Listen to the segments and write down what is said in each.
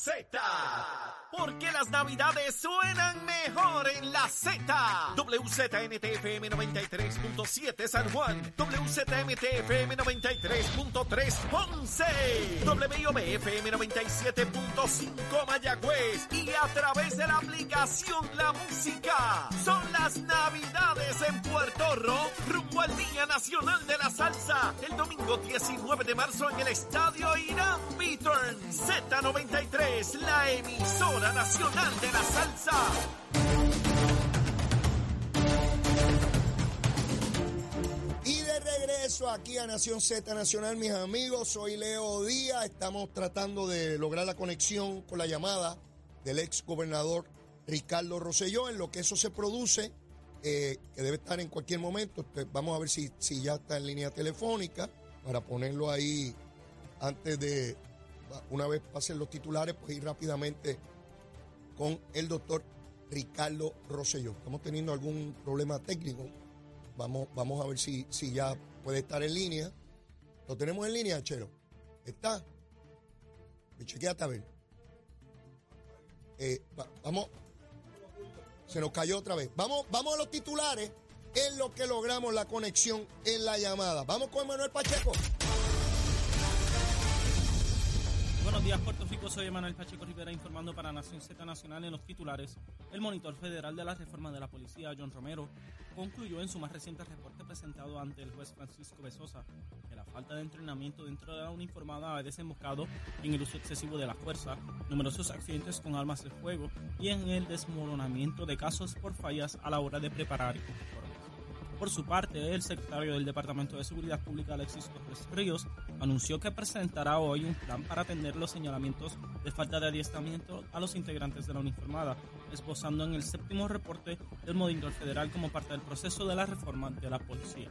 Z. Porque las navidades suenan mejor en la Z. WZNTFM 93.7 San Juan. WZMTFM 93.3 Ponce. WIOBFM 97.5 Mayagüez. Y a través de la aplicación La Música. Son las navidades en Puerto Rico. Rumbo al Día Nacional de la Salsa. El domingo 19 de marzo en el Estadio Irán Beaturn. Z93, la emisora nacional de la salsa. Y de regreso aquí a Nación Z Nacional, mis amigos, soy Leo Díaz. Estamos tratando de lograr la conexión con la llamada del ex gobernador Ricardo Rosselló. En lo que eso se produce, eh, que debe estar en cualquier momento, pues vamos a ver si, si ya está en línea telefónica para ponerlo ahí antes de, una vez pasen los titulares, pues ir rápidamente con el doctor Ricardo Rosselló. Estamos teniendo algún problema técnico. Vamos, vamos a ver si, si ya puede estar en línea. ¿Lo tenemos en línea, Chero? ¿Está? Me chequeate a ver. Eh, va- vamos. Se nos cayó otra vez. Vamos, vamos a los titulares en lo que logramos la conexión en la llamada. Vamos con Manuel Pacheco. Buenos días, Puerto Rico. Soy Emanuel Pacheco Rivera informando para Nación Z Nacional en los titulares. El monitor federal de la reforma de la policía, John Romero, concluyó en su más reciente reporte presentado ante el juez Francisco Besosa que la falta de entrenamiento dentro de la uniformada ha desembocado en el uso excesivo de la fuerza, numerosos accidentes con armas de fuego y en el desmoronamiento de casos por fallas a la hora de preparar. Por su parte, el secretario del Departamento de Seguridad Pública, Alexis Torres Ríos, anunció que presentará hoy un plan para atender los señalamientos de falta de adiestramiento a los integrantes de la uniformada, esbozando en el séptimo reporte del monitor federal como parte del proceso de la reforma de la policía.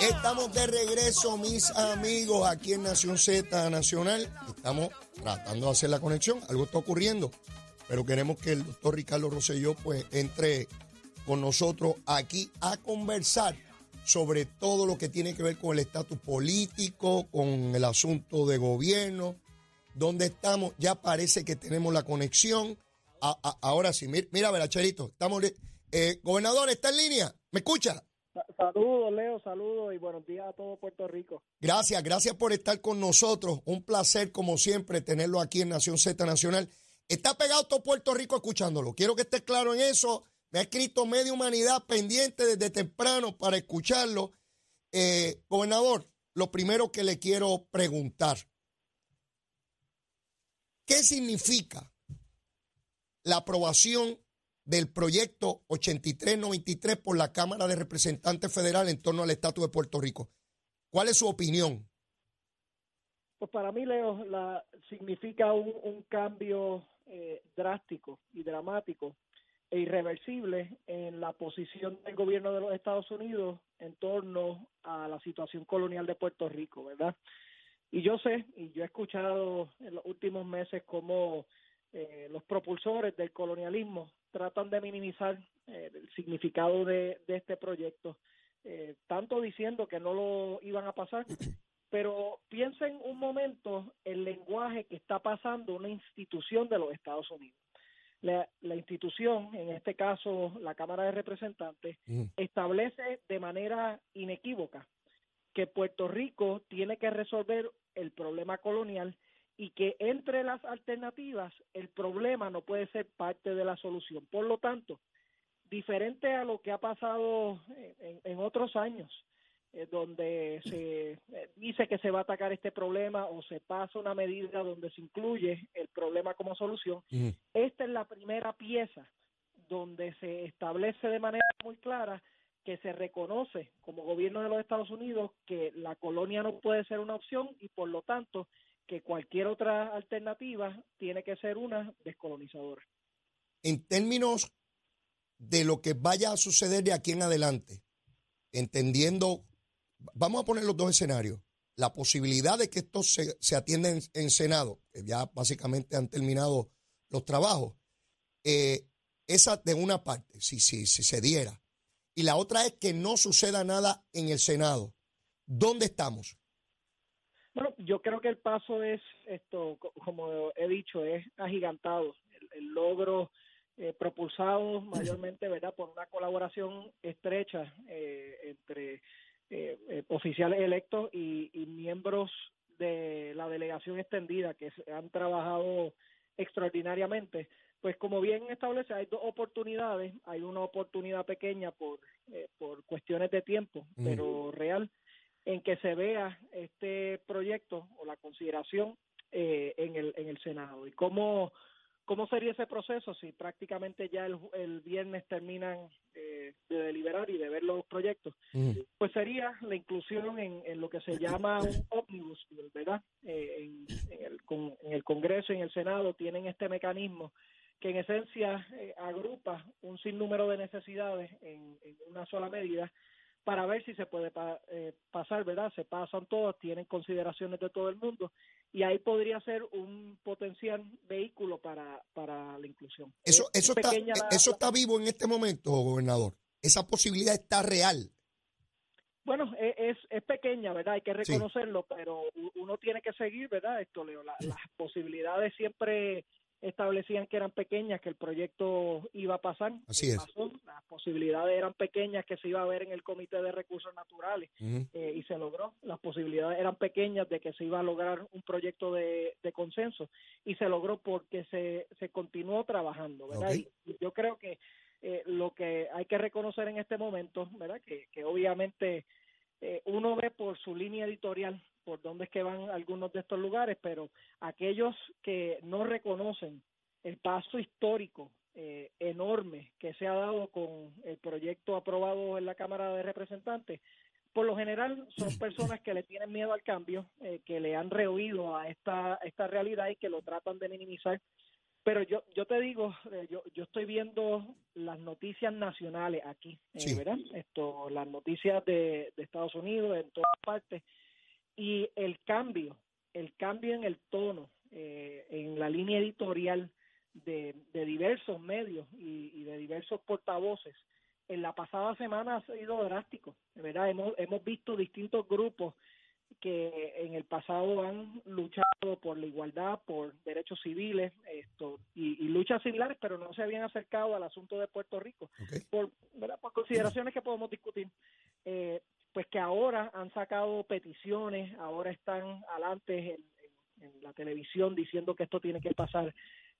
Estamos de regreso, mis amigos, aquí en Nación Z Nacional. Estamos tratando de hacer la conexión. Algo está ocurriendo, pero queremos que el doctor Ricardo Rosselló pues entre con nosotros aquí a conversar sobre todo lo que tiene que ver con el estatus político, con el asunto de gobierno, donde estamos. Ya parece que tenemos la conexión. Ahora sí, mira, mira, Veracharito, estamos. Eh, gobernador, ¿está en línea? ¿Me escucha? Sa- Saludos, Leo, saludos y buenos días a todo Puerto Rico. Gracias, gracias por estar con nosotros. Un placer, como siempre, tenerlo aquí en Nación Z Nacional. Está pegado todo Puerto Rico escuchándolo. Quiero que esté claro en eso. Me ha escrito media humanidad pendiente desde temprano para escucharlo. Eh, gobernador, lo primero que le quiero preguntar, ¿qué significa la aprobación del proyecto 8393 por la Cámara de Representantes Federal en torno al estatus de Puerto Rico? ¿Cuál es su opinión? Pues para mí, Leo, la, significa un, un cambio eh, drástico y dramático e irreversible en la posición del gobierno de los Estados Unidos en torno a la situación colonial de Puerto Rico, ¿verdad? Y yo sé, y yo he escuchado en los últimos meses cómo eh, los propulsores del colonialismo tratan de minimizar eh, el significado de, de este proyecto, eh, tanto diciendo que no lo iban a pasar, pero piensen un momento el lenguaje que está pasando una institución de los Estados Unidos. La, la institución, en este caso la Cámara de Representantes, Mm. establece de manera inequívoca que Puerto Rico tiene que resolver el problema colonial y que entre las alternativas el problema no puede ser parte de la solución. Por lo tanto, diferente a lo que ha pasado en, en otros años, eh, donde se eh, dice que se va a atacar este problema o se pasa una medida donde se incluye el problema como solución, esta es la primera pieza donde se establece de manera muy clara que se reconoce como gobierno de los Estados Unidos que la colonia no puede ser una opción y por lo tanto que cualquier otra alternativa tiene que ser una descolonizadora. En términos de lo que vaya a suceder de aquí en adelante, entendiendo, vamos a poner los dos escenarios, la posibilidad de que esto se, se atienda en, Senado, que ya básicamente han terminado los trabajos, eh, esa de una parte, si, si, si se diera, y la otra es que no suceda nada en el Senado. ¿Dónde estamos? Bueno, yo creo que el paso es esto, como he dicho, es agigantado. El, logro eh, propulsado mayormente, ¿verdad?, por una colaboración estrecha eh, entre eh, oficiales electos y, miembros de la delegación extendida que han trabajado extraordinariamente. Pues como bien establece, hay dos oportunidades. Hay una oportunidad pequeña por, por cuestiones de tiempo, pero real en que se vea este proyecto o la consideración eh, en, el, en el Senado. ¿Y cómo, cómo sería ese proceso si prácticamente ya el, el viernes terminan eh, de deliberar y de ver los proyectos? Pues sería la inclusión en, en, lo que se llama un omnibus ¿verdad? Eh, en, el, en el Congreso y en el Senado tienen este mecanismo que en esencia agrupa un sinnúmero de necesidades en, en una sola medida para ver si se puede eh, pasar, ¿verdad? Se pasan todos, tienen consideraciones de todo el mundo y ahí podría ser un potencial vehículo para, para la inclusión. Eso, eso, está, eso está vivo en este momento, gobernador. Esa posibilidad está real. Bueno, e, es, es pequeña, ¿verdad? Hay que reconocerlo, pero uno tiene que seguir, ¿verdad? Esto, Leo, las posibilidades siempre establecían que eran pequeñas, que el proyecto iba a pasar. Así es. Las posibilidades eran pequeñas que se iba a ver en el Comité de Recursos Naturales eh, y se logró. Las posibilidades eran pequeñas de que se iba a lograr un proyecto de, consenso y se logró porque se, se continuó trabajando, ¿verdad? Y yo creo que eh, lo que hay que reconocer en este momento, ¿verdad? Que, que obviamente eh, uno ve por su línea editorial por dónde es que van algunos de estos lugares, pero aquellos que no reconocen el paso histórico eh, enorme que se ha dado con el proyecto aprobado en la Cámara de Representantes, por lo general son personas que le tienen miedo al cambio, eh, que le han rehuido a esta, esta realidad y que lo tratan de minimizar. Pero yo, yo te digo, eh, yo, yo estoy viendo las noticias nacionales aquí, ¿verdad? Esto, las noticias de, de Estados Unidos, en todas partes, y el cambio, el cambio en el tono, eh, en la línea editorial de, diversos medios y, de diversos portavoces, en la pasada semana ha sido drástico, ¿verdad? Hemos, hemos visto distintos grupos que en el pasado han luchado por la igualdad, por derechos civiles esto y, luchas similares, pero no se habían acercado al asunto de Puerto Rico por, por consideraciones que podemos discutir. Eh, pues que ahora han sacado peticiones, ahora están adelante en, la televisión diciendo que esto tiene que pasar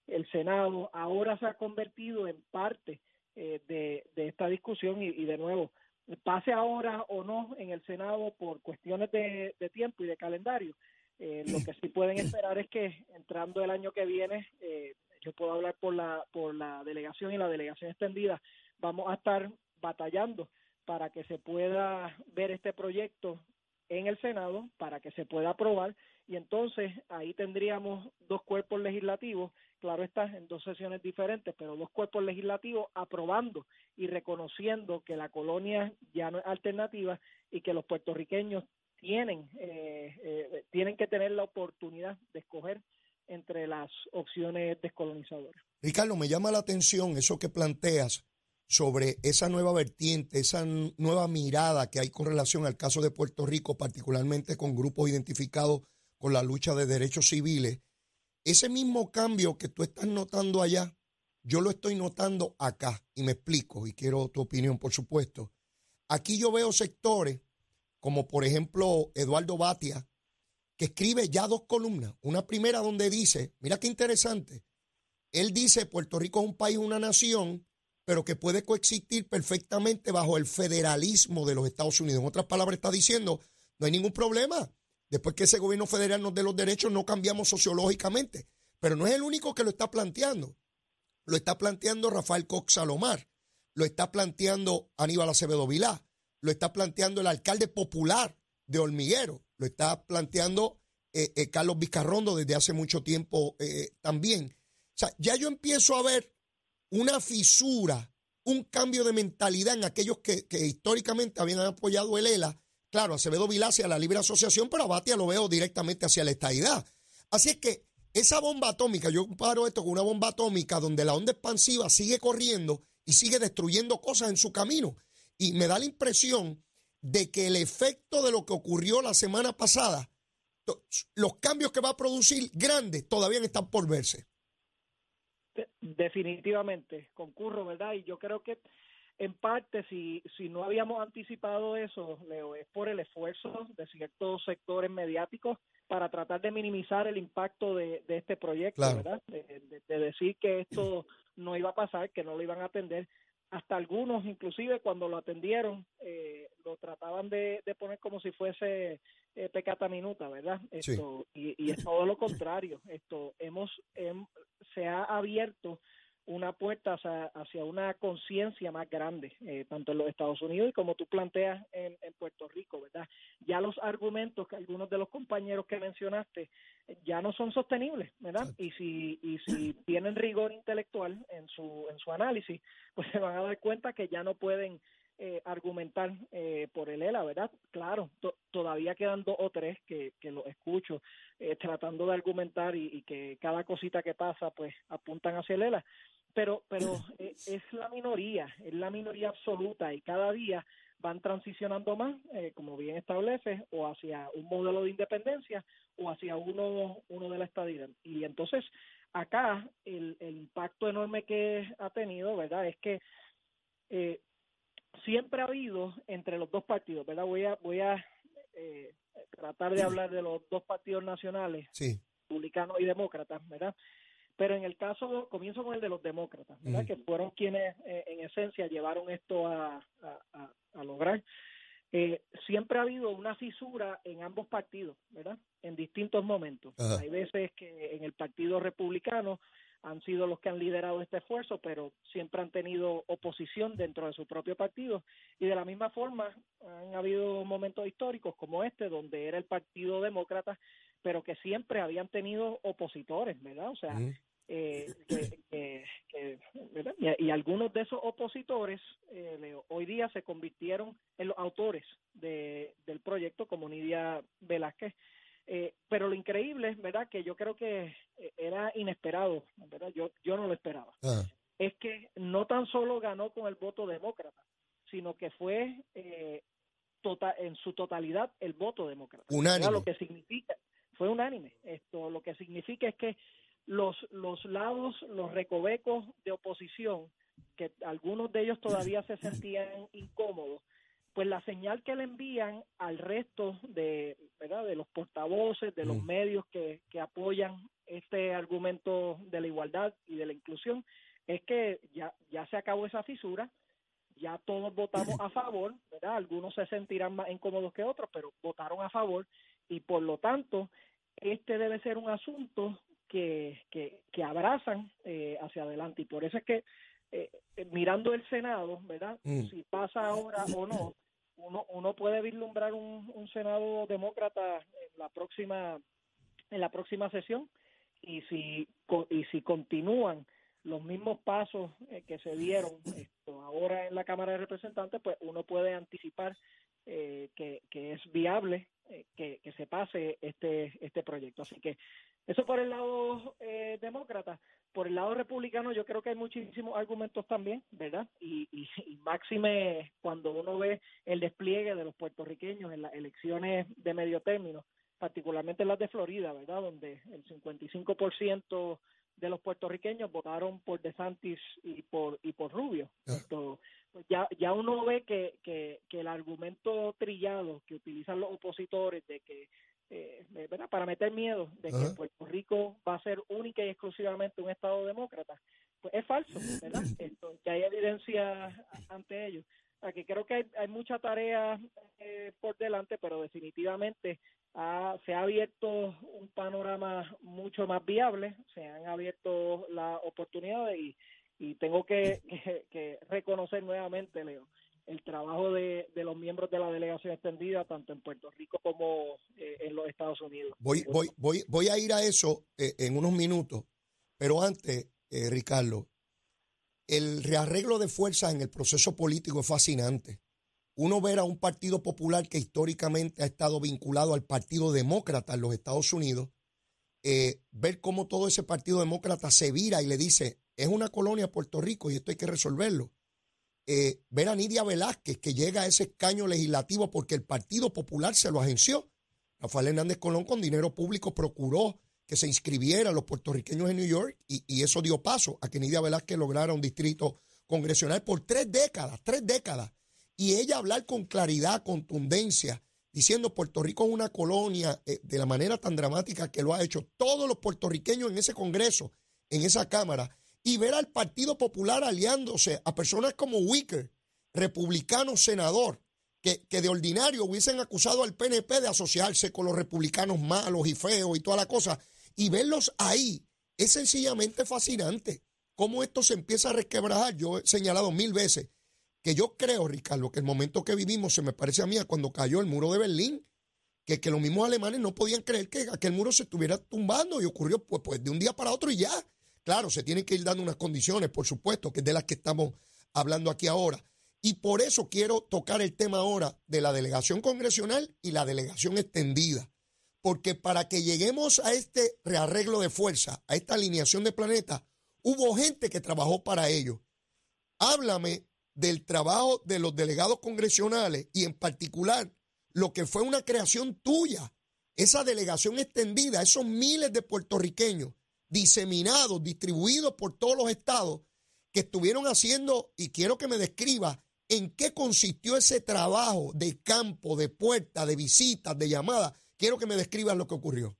el Senado, ahora se ha convertido en parte eh, de, esta discusión y, de nuevo, pase ahora o no en el Senado por cuestiones de, tiempo y de calendario, eh, lo que sí pueden esperar es que entrando el año que viene, eh, yo puedo hablar por la, por la delegación y la delegación extendida, vamos a estar batallando para que se pueda ver este proyecto en el Senado, para que se pueda aprobar y entonces ahí tendríamos dos cuerpos legislativos, claro está, en dos sesiones diferentes, pero dos cuerpos legislativos aprobando y reconociendo que la colonia ya no es alternativa y que los puertorriqueños tienen, eh, eh, tienen que tener la oportunidad de escoger entre las opciones descolonizadoras. Ricardo, me llama la atención eso que planteas sobre esa nueva vertiente, esa nueva mirada que hay con relación al caso de Puerto Rico, particularmente con grupos identificados con la lucha de derechos civiles. Ese mismo cambio que tú estás notando allá, yo lo estoy notando acá y me explico y quiero tu opinión, por supuesto. Aquí yo veo sectores como por ejemplo Eduardo Batia, que escribe ya dos columnas. Una primera donde dice, mira qué interesante, él dice Puerto Rico es un país, una nación, pero que puede coexistir perfectamente bajo el federalismo de los Estados Unidos. En otras palabras, está diciendo, no hay ningún problema. Después que ese gobierno federal nos dé los derechos, no cambiamos sociológicamente. Pero no es el único que lo está planteando. Lo está planteando Rafael Cox Salomar. Lo está planteando Aníbal Acevedo Vilá. Lo está planteando el alcalde popular de Hormiguero. Lo está planteando eh, eh, Carlos Vizcarrondo desde hace mucho tiempo eh, también. O sea, ya yo empiezo a ver una fisura, un cambio de mentalidad en aquellos que, históricamente habían apoyado el ELA. Claro, Acevedo Vilá hacia la libre asociación, pero a Batia lo veo directamente hacia la estadidad. Así es que esa bomba atómica, yo comparo esto con una bomba atómica donde la onda expansiva sigue corriendo y sigue destruyendo cosas en su camino. Y me da la impresión de que el efecto de lo que ocurrió la semana pasada, los cambios que va a producir grandes todavía están por verse. Definitivamente, concurro, ¿verdad? Y yo creo que en parte, si, si no habíamos anticipado eso, Leo, es por el esfuerzo de ciertos sectores mediáticos para tratar de minimizar el impacto de, este proyecto, ¿verdad? De, de, decir que esto no iba a pasar, que no lo iban a atender. Hasta algunos, inclusive cuando lo atendieron, eh, lo trataban de, poner como si fuese eh, pecata minuta, ¿verdad? Esto, y, y, es todo lo contrario. Esto hemos, hem, se ha abierto una puerta hacia, una conciencia más grande, eh, tanto en los Estados Unidos y como tú planteas en, Puerto Rico, ¿verdad? Ya los argumentos que algunos de los compañeros que mencionaste eh, ya no son sostenibles, ¿verdad? Y si, y si tienen rigor intelectual en su, en su análisis, pues se van a dar cuenta que ya no pueden eh, argumentar eh, por el ELA, ¿verdad? Claro, todavía quedan dos o tres que, que lo escucho eh, tratando de argumentar y, y, que cada cosita que pasa pues apuntan hacia el ELA, pero, pero eh, es la minoría, es la minoría absoluta y cada día van transicionando más, eh, como bien establece, o hacia un modelo de independencia o hacia uno, uno de la estadía. Y entonces acá el, el impacto enorme que ha tenido, ¿verdad? Es que eh, siempre ha habido entre los dos partidos, ¿verdad? Voy a, voy a eh, tratar de hablar de los dos partidos nacionales, republicanos y demócratas, ¿verdad? Pero en el caso, comienzo con el de los demócratas, ¿verdad? Que fueron quienes eh, en esencia llevaron esto a, a, a, lograr. Eh, siempre ha habido una fisura en ambos partidos, ¿verdad? En distintos momentos. Hay veces que en el Partido Republicano han sido los que han liderado este esfuerzo, pero siempre han tenido oposición dentro de su propio partido. Y de la misma forma, han habido momentos históricos como este, donde era el Partido Demócrata, pero que siempre habían tenido opositores, ¿verdad? O sea, eh, Y, algunos de esos opositores eh, hoy día se convirtieron en los autores de, del proyecto, como Nidia Velázquez, eh, pero lo increíble, ¿verdad? Que yo creo que eh, era inesperado, ¿verdad? Yo, yo no lo esperaba. Ah. Es que no tan solo ganó con el voto demócrata, sino que fue eh, tota, en su totalidad el voto demócrata. Unánime. Lo que significa, fue unánime. Esto lo que significa es que los, los lados, los recovecos de oposición, que algunos de ellos todavía se sentían incómodos, pues la señal que le envían al resto de, ¿verdad? de los portavoces, de los mm. medios que, que apoyan este argumento de la igualdad y de la inclusión, es que ya, ya se acabó esa fisura, ya todos votamos a favor, ¿verdad? Algunos se sentirán más incómodos que otros, pero votaron a favor y por lo tanto este debe ser un asunto que, que, que abrazan eh, hacia adelante y por eso es que eh, eh, mirando el Senado, ¿verdad? Mm. Si pasa ahora o no, uno, uno puede vislumbrar un, un Senado demócrata en la próxima en la próxima sesión y si y si continúan los mismos pasos eh, que se dieron esto, ahora en la Cámara de Representantes, pues uno puede anticipar eh, que, que, es viable eh, que, que, se pase este este proyecto. Así que eso por el lado eh, demócrata. Por el lado republicano yo creo que hay muchísimos argumentos también, ¿verdad? Y, y, y, máxime cuando uno ve el despliegue de los puertorriqueños en las elecciones de medio término, particularmente las de Florida, ¿verdad? Donde el 55% de los puertorriqueños votaron por DeSantis y por y por Rubio. Esto, pues ya ya uno ve que, que, que el argumento trillado que utilizan los opositores de que eh, ¿verdad? para meter miedo de que Puerto Rico va a ser única y exclusivamente un Estado demócrata, pues es falso, ¿verdad? Esto, que hay evidencia ante ello. Aquí creo que hay, hay mucha tarea eh, por delante, pero definitivamente ha, se ha abierto un panorama mucho más viable, se han abierto las oportunidades y, y tengo que, que, que reconocer nuevamente, Leo, el trabajo de, de, los miembros de la delegación extendida, tanto en Puerto Rico como eh, en los Estados Unidos. Voy, voy, voy, voy a ir a eso eh, en unos minutos, pero antes, eh, Ricardo, el rearreglo de fuerzas en el proceso político es fascinante. Uno ver a un partido popular que históricamente ha estado vinculado al Partido Demócrata en los Estados Unidos, eh, ver cómo todo ese Partido Demócrata se vira y le dice, es una colonia Puerto Rico y esto hay que resolverlo. Eh, ver a Nidia Velázquez que llega a ese escaño legislativo porque el Partido Popular se lo agenció. Rafael Hernández Colón con dinero público procuró que se inscribieran los puertorriqueños en New York y, eso dio paso a que Nidia Velázquez lograra un distrito congresional por tres décadas, tres décadas. Y ella hablar con claridad, contundencia, diciendo Puerto Rico es una colonia eh, de la manera tan dramática que lo ha hecho todos los puertorriqueños en ese Congreso, en esa Cámara, y ver al Partido Popular aliándose a personas como Wicker, republicano senador, que, que, de ordinario hubiesen acusado al PNP de asociarse con los republicanos malos y feos y toda la cosa, y verlos ahí es sencillamente fascinante. Cómo esto se empieza a resquebrajar. Yo he señalado mil veces que yo creo, Ricardo, que el momento que vivimos se me parece a mí a cuando cayó el muro de Berlín, que, que los mismos alemanes no podían creer que aquel muro se estuviera tumbando y ocurrió pues, pues de un día para otro y ya. Claro, se tienen que ir dando unas condiciones, por supuesto, que es de las que estamos hablando aquí ahora. Y por eso quiero tocar el tema ahora de la delegación congresional y la delegación extendida. Porque para que lleguemos a este rearreglo de fuerza, a esta alineación de planeta, hubo gente que trabajó para ello. Háblame del trabajo de los delegados congresionales y en particular lo que fue una creación tuya, esa delegación extendida, esos miles de puertorriqueños diseminados, distribuidos por todos los estados que estuvieron haciendo, y quiero que me describa en qué consistió ese trabajo de campo, de puerta, de visitas, de llamadas. Quiero que me describas lo que ocurrió.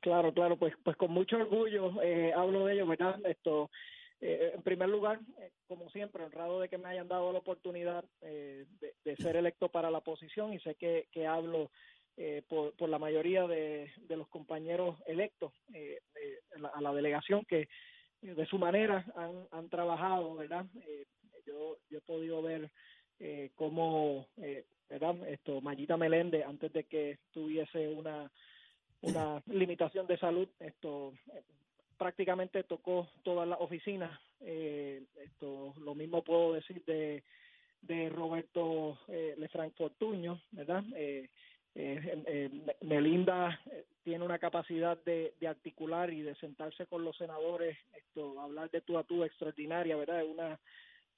Claro, claro, pues, pues con mucho orgullo eh, hablo de ello, ¿verdad? Esto, eh, en primer lugar, eh, como siempre, honrado de que me hayan dado la oportunidad eh, de, de, ser electo para la posición y sé que, que hablo eh, por, por, la mayoría de, de, los compañeros electos eh, la, a la delegación que de su manera han, han trabajado, ¿verdad? Eh, yo, yo he podido ver eh, cómo, eh, ¿verdad? Esto, Mayita Meléndez, antes de que tuviese una, una limitación de salud, esto prácticamente tocó todas las oficinas. Eh, esto, lo mismo puedo decir de, de Roberto eh, Lefranc Fortuño, ¿verdad? Eh, eh, eh, Melinda tiene una capacidad de, articular y de sentarse con los senadores, esto, hablar de tú a tú extraordinaria, ¿verdad? Una,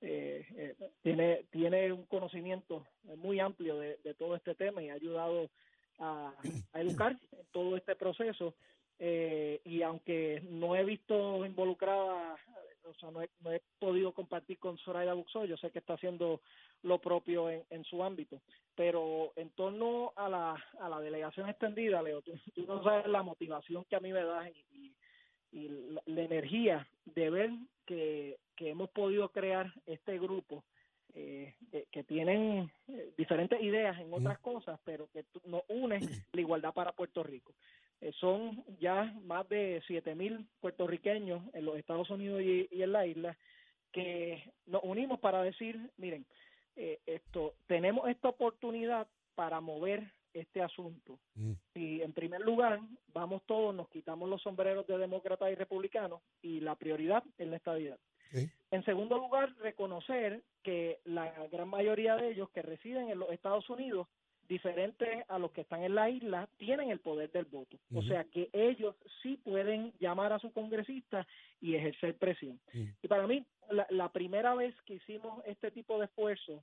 eh, eh, tiene, tiene un conocimiento muy amplio de, de, todo este tema y ha ayudado a, a educar en todo este proceso. Eh, y aunque no he visto involucrada, o sea, no he, no he podido compartir con Soraya Buxo, yo sé que está haciendo lo propio en, en, su ámbito. Pero en torno a la, a la delegación extendida, Leo, tú, tú no sabes la motivación que a mí me da y, y, y la, la, energía de ver que, que hemos podido crear este grupo eh, que, que, tienen eh, diferentes ideas en otras cosas, pero que nos une la igualdad para Puerto Rico. Eh, son ya más de siete mil puertorriqueños en los Estados Unidos y, y, en la isla que nos unimos para decir, miren, eh, esto tenemos esta oportunidad para mover este asunto. Mm. Y en primer lugar, vamos todos, nos quitamos los sombreros de demócratas y republicanos y la prioridad es la estabilidad. Sí. En segundo lugar, reconocer que la gran mayoría de ellos que residen en los Estados Unidos, diferentes a los que están en la isla, tienen el poder del voto. Uh -huh. O sea que ellos sí pueden llamar a su congresista y ejercer presión. Uh -huh. Y para mí, la, la, primera vez que hicimos este tipo de esfuerzo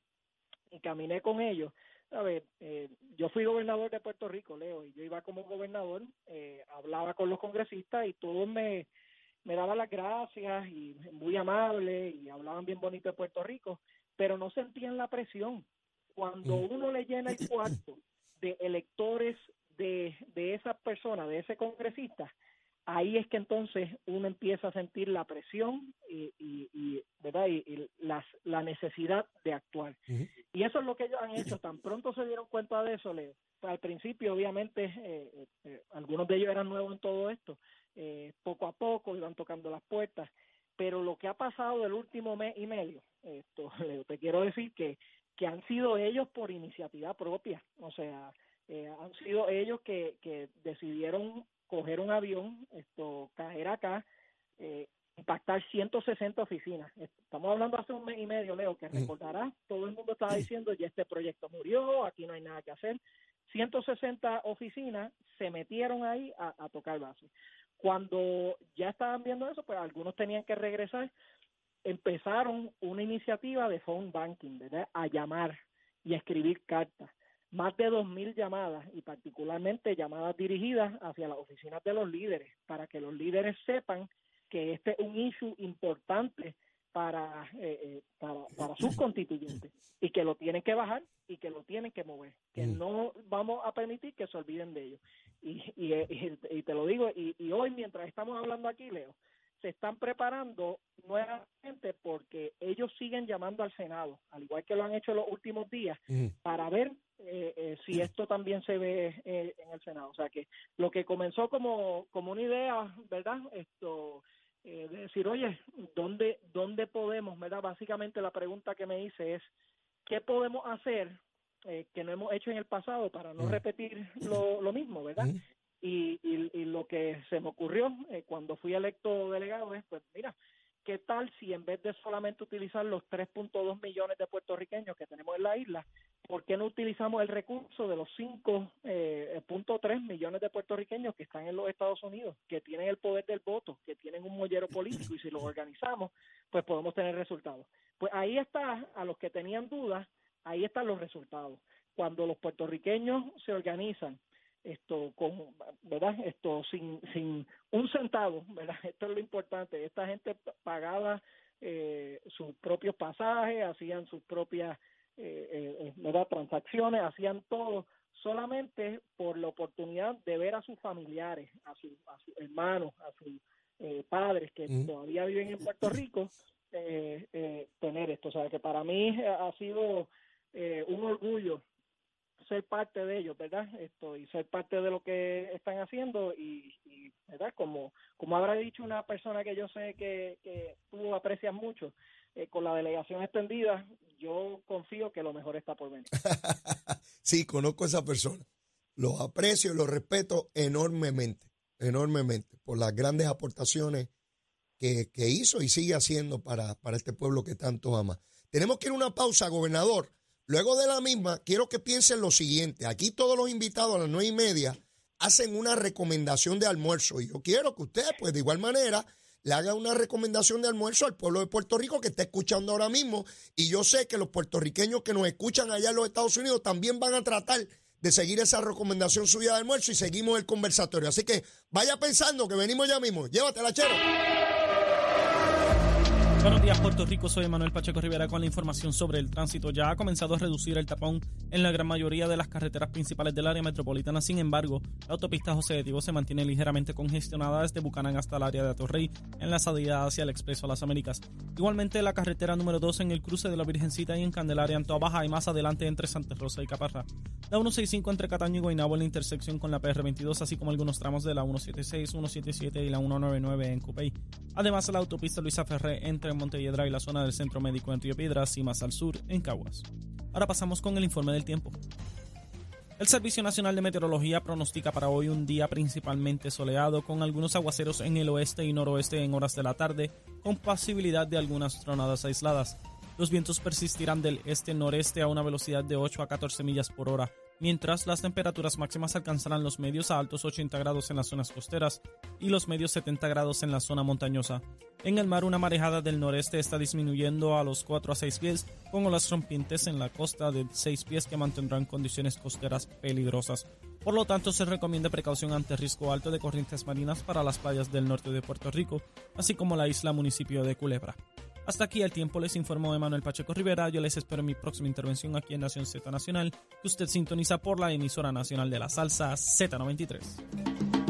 y caminé con ellos, a ver, eh, yo fui gobernador de Puerto Rico, Leo, y yo iba como gobernador, eh, hablaba con los congresistas y todos me, me daban las gracias y muy amable y hablaban bien bonito de Puerto Rico, pero no sentían la presión. Cuando uno le llena el cuarto de electores de, de esa persona, de ese congresista, ahí es que entonces uno empieza a sentir la presión y, y, y verdad y, y las, la necesidad de actuar. Uh -huh. y eso es lo que ellos han hecho. Tan pronto se dieron cuenta de eso Leo al principio obviamente eh, eh, algunos de ellos eran nuevos en todo esto eh, poco a poco iban tocando las puertas pero lo que ha pasado el último mes y medio esto Leo, te quiero decir que que han sido ellos por iniciativa propia o sea eh, han sido ellos que, que decidieron coger un avión, esto, caer acá, eh, impactar 160 oficinas. Estamos hablando hace un mes y medio, Leo, que recordará, todo el mundo estaba diciendo, ya este proyecto murió, aquí no hay nada que hacer. 160 oficinas se metieron ahí a, a tocar base. Cuando ya estaban viendo eso, pues algunos tenían que regresar, empezaron una iniciativa de phone banking, ¿verdad? A llamar y a escribir cartas. Más de 2.000 llamadas y particularmente llamadas dirigidas hacia las oficinas de los líderes para que los líderes sepan que este es un issue importante para, eh, eh, para, para sus constituyentes y que lo tienen que bajar y que lo tienen que mover, que Mm. no vamos a permitir que se olviden de ellos. Y, y, y- y te lo digo, y, y hoy mientras estamos hablando aquí, Leo, se están preparando nuevamente porque ellos siguen llamando al Senado, al igual que lo han hecho los últimos días, para ver eh, eh, si esto también se ve eh, en el Senado. O sea que lo que comenzó como, como una idea, ¿verdad? Esto eh, de decir, oye, ¿dónde, ¿dónde podemos, verdad? Básicamente la pregunta que me hice es, ¿qué podemos hacer eh, que no hemos hecho en el pasado para no repetir lo, lo mismo, ¿verdad? Y, y, y lo que se me ocurrió eh, cuando fui electo delegado es, pues mira, ¿qué tal si en vez de solamente utilizar los 3.2 millones de puertorriqueños que tenemos en la isla, ¿por qué no utilizamos el recurso de los 5.3 millones de puertorriqueños que están en los Estados Unidos, que tienen el poder del voto, que tienen un mollero político y si los organizamos, pues podemos tener resultados? Pues ahí está, a los que tenían dudas, ahí están los resultados. Cuando los puertorriqueños se organizan, esto con verdad esto sin sin un centavo verdad esto es lo importante. Esta gente pagaba eh, sus propios pasajes hacían sus propias eh, eh, ¿verdad? transacciones hacían todo solamente por la oportunidad de ver a sus familiares a sus a sus hermanos a sus eh, padres que Mm. todavía viven en Puerto Rico eh, eh, tener esto. O sea que para mí ha sido eh, un orgullo ser parte de ellos, ¿verdad? Esto y ser parte de lo que están haciendo y, ¿verdad? Como como habrá dicho una persona que yo sé que, que tú aprecias mucho, eh, con la delegación extendida, yo confío que lo mejor está por venir. sí, conozco a esa persona. Los aprecio y los respeto enormemente, enormemente, por las grandes aportaciones que, que hizo y sigue haciendo para, para este pueblo que tanto ama. Tenemos que ir a una pausa, gobernador. Luego de la misma, quiero que piensen lo siguiente. Aquí todos los invitados a las nueve y media hacen una recomendación de almuerzo. Y yo quiero que usted, pues de igual manera, le haga una recomendación de almuerzo al pueblo de Puerto Rico que está escuchando ahora mismo. Y yo sé que los puertorriqueños que nos escuchan allá en los Estados Unidos también van a tratar de seguir esa recomendación suya de almuerzo y seguimos el conversatorio. Así que vaya pensando que venimos ya mismo. Llévatela, chero. Buenos días, Puerto Rico. Soy Manuel Pacheco Rivera con la información sobre el tránsito. Ya ha comenzado a reducir el tapón en la gran mayoría de las carreteras principales del área metropolitana. Sin embargo, la autopista José de Diego se mantiene ligeramente congestionada desde Bucanán hasta el área de Atorrey en la salida hacia el Expreso a las Américas. Igualmente, la carretera número 2 en el cruce de la Virgencita y en Candelaria en Toa Baja y más adelante entre Santa Rosa y Caparra. La 165 entre Cataño y Guaynabo en la intersección con la PR22, así como algunos tramos de la 176, 177 y la 199 en Cupey. Además, la autopista Luisa Ferré entre Montelledra y la zona del Centro Médico en Río Piedras y más al sur en Caguas. Ahora pasamos con el informe del tiempo. El Servicio Nacional de Meteorología pronostica para hoy un día principalmente soleado con algunos aguaceros en el oeste y noroeste en horas de la tarde, con posibilidad de algunas tronadas aisladas. Los vientos persistirán del este-noreste a una velocidad de 8 a 14 millas por hora, mientras las temperaturas máximas alcanzarán los medios a altos 80 grados en las zonas costeras y los medios 70 grados en la zona montañosa. En el mar una marejada del noreste está disminuyendo a los 4 a 6 pies, con olas rompientes en la costa de 6 pies que mantendrán condiciones costeras peligrosas. Por lo tanto, se recomienda precaución ante riesgo alto de corrientes marinas para las playas del norte de Puerto Rico, así como la isla municipio de Culebra. Hasta aquí el tiempo, les informó Emanuel Pacheco Rivera. Yo les espero en mi próxima intervención aquí en Nación Z Nacional, que usted sintoniza por la emisora nacional de la salsa Z93.